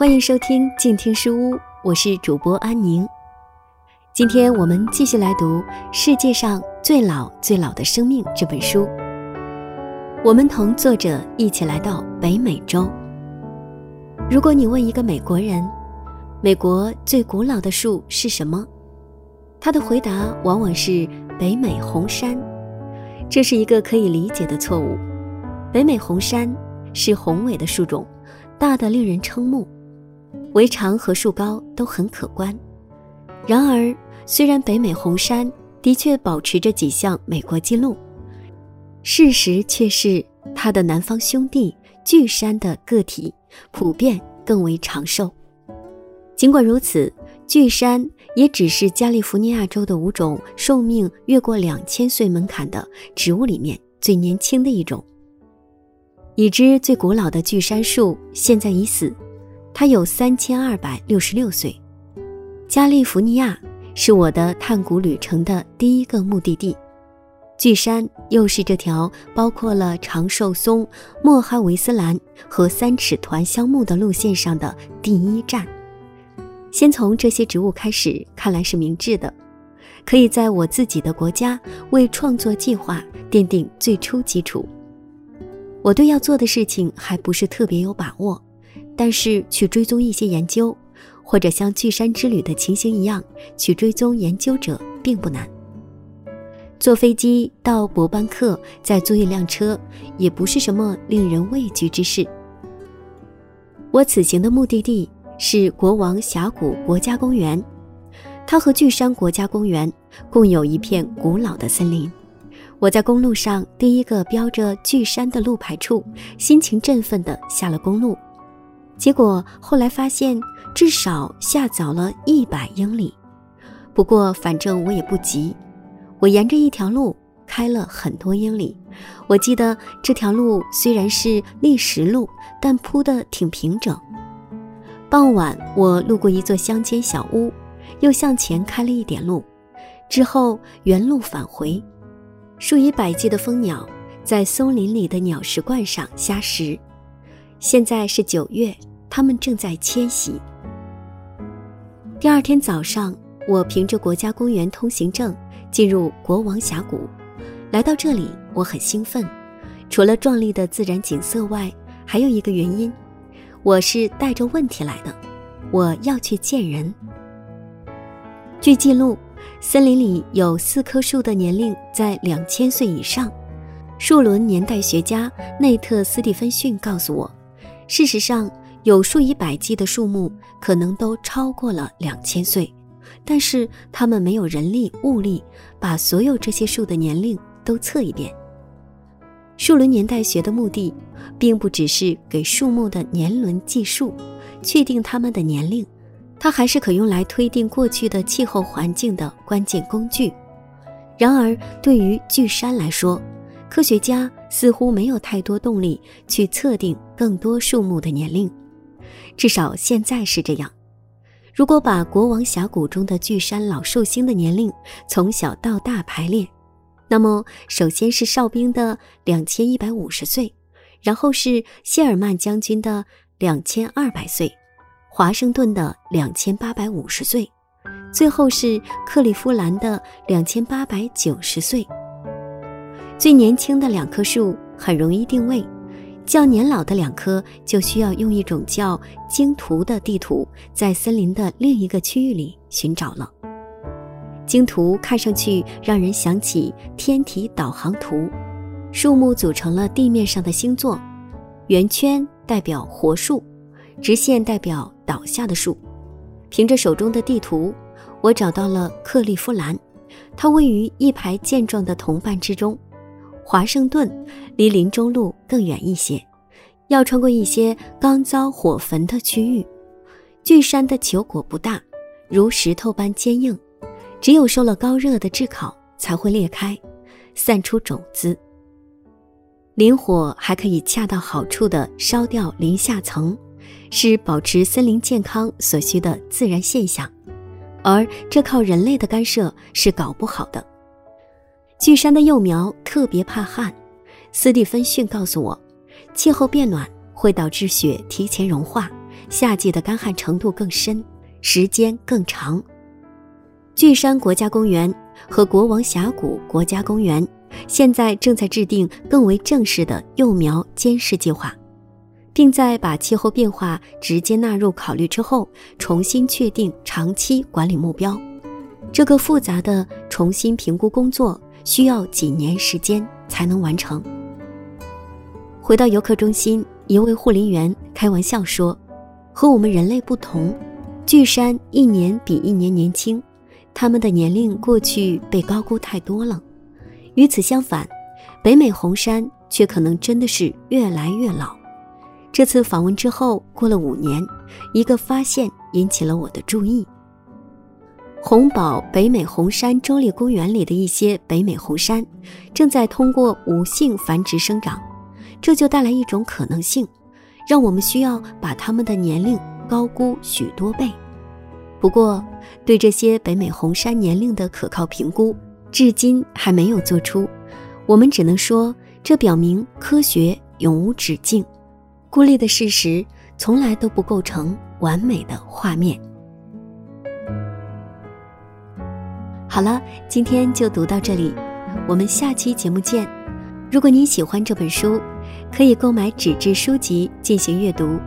欢迎收听静听书屋，我是主播安宁。今天我们继续来读《世界上最老最老的生命》这本书。我们同作者一起来到北美洲。如果你问一个美国人，美国最古老的树是什么？他的回答往往是北美红杉。这是一个可以理解的错误。北美红杉是宏伟的树种，大的令人瞠目，围长和树高都很可观。然而，虽然北美红杉的确保持着几项美国纪录，事实却是它的南方兄弟巨杉的个体普遍更为长寿。尽管如此，巨杉也只是加利福尼亚州的五种寿命越过两千岁门槛的植物里面最年轻的一种。已知最古老的巨杉树现在已死，它有三千二百六十六岁。加利福尼亚是我的探古旅程的第一个目的地，巨杉又是这条包括了长寿松、莫哈维斯兰和三尺团香木的路线上的第一站。先从这些植物开始，看来是明智的，可以在我自己的国家为创作计划奠定最初基础。我对要做的事情还不是特别有把握，但是去追踪一些研究，或者像巨山之旅的情形一样去追踪研究者并不难。坐飞机到博班克，再租一辆车，也不是什么令人畏惧之事。我此行的目的地是国王峡谷国家公园，它和巨山国家公园共有一片古老的森林。我在公路上第一个标着巨山的路牌处，心情振奋地下了公路。结果后来发现，至少下早了一百英里。不过反正我也不急，我沿着一条路开了很多英里。我记得这条路虽然是砾石路，但铺得挺平整。傍晚，我路过一座乡间小屋，又向前开了一点路，之后原路返回。数以百计的蜂鸟在松林里的鸟食罐上虾食。现在是九月，他们正在迁徙。第二天早上，我凭着国家公园通行证进入国王峡谷。来到这里，我很兴奋。除了壮丽的自然景色外，还有一个原因，我是带着问题来的。我要去见人。据记录。森林里有四棵树的年龄在两千岁以上。树轮年代学家内特·斯蒂芬逊告诉我，事实上有数以百计的树木可能都超过了两千岁，但是他们没有人力物力把所有这些树的年龄都测一遍。树轮年代学的目的，并不只是给树木的年轮计数，确定它们的年龄。它还是可用来推定过去的气候环境的关键工具。然而，对于巨山来说，科学家似乎没有太多动力去测定更多树木的年龄，至少现在是这样。如果把国王峡谷中的巨山老寿星的年龄从小到大排列，那么首先是哨兵的两千一百五十岁，然后是谢尔曼将军的两千二百岁。华盛顿的两千八百五十岁，最后是克利夫兰的两千八百九十岁。最年轻的两棵树很容易定位，较年老的两棵就需要用一种叫经图的地图，在森林的另一个区域里寻找了。经图看上去让人想起天体导航图，树木组成了地面上的星座，圆圈代表活树。直线代表倒下的树。凭着手中的地图，我找到了克利夫兰，它位于一排健壮的同伴之中。华盛顿离林中路更远一些，要穿过一些刚遭火焚的区域。巨山的球果不大，如石头般坚硬，只有受了高热的炙烤才会裂开，散出种子。林火还可以恰到好处地烧掉林下层。是保持森林健康所需的自然现象，而这靠人类的干涉是搞不好的。巨山的幼苗特别怕旱，斯蒂芬逊告诉我，气候变暖会导致雪提前融化，夏季的干旱程度更深，时间更长。巨山国家公园和国王峡谷国家公园现在正在制定更为正式的幼苗监视计划，并在把气候变化直接纳入考虑之后，重新确定长期管理目标。这个复杂的重新评估工作需要几年时间才能完成。回到游客中心，一位护林员开玩笑说：“和我们人类不同，巨山一年比一年年轻，他们的年龄过去被高估太多了。与此相反，北美红山却可能真的是越来越老。”这次访问之后，过了五年，一个发现引起了我的注意。红堡北美红杉州立公园里的一些北美红杉，正在通过无性繁殖生长。这就带来一种可能性，让我们需要把它们的年龄高估许多倍。不过，对这些北美红杉年龄的可靠评估，至今还没有做出。我们只能说，这表明科学永无止境，孤立的事实从来都不构成完美的画面。好了，今天就读到这里，我们下期节目见。如果你喜欢这本书，可以购买纸质书籍进行阅读。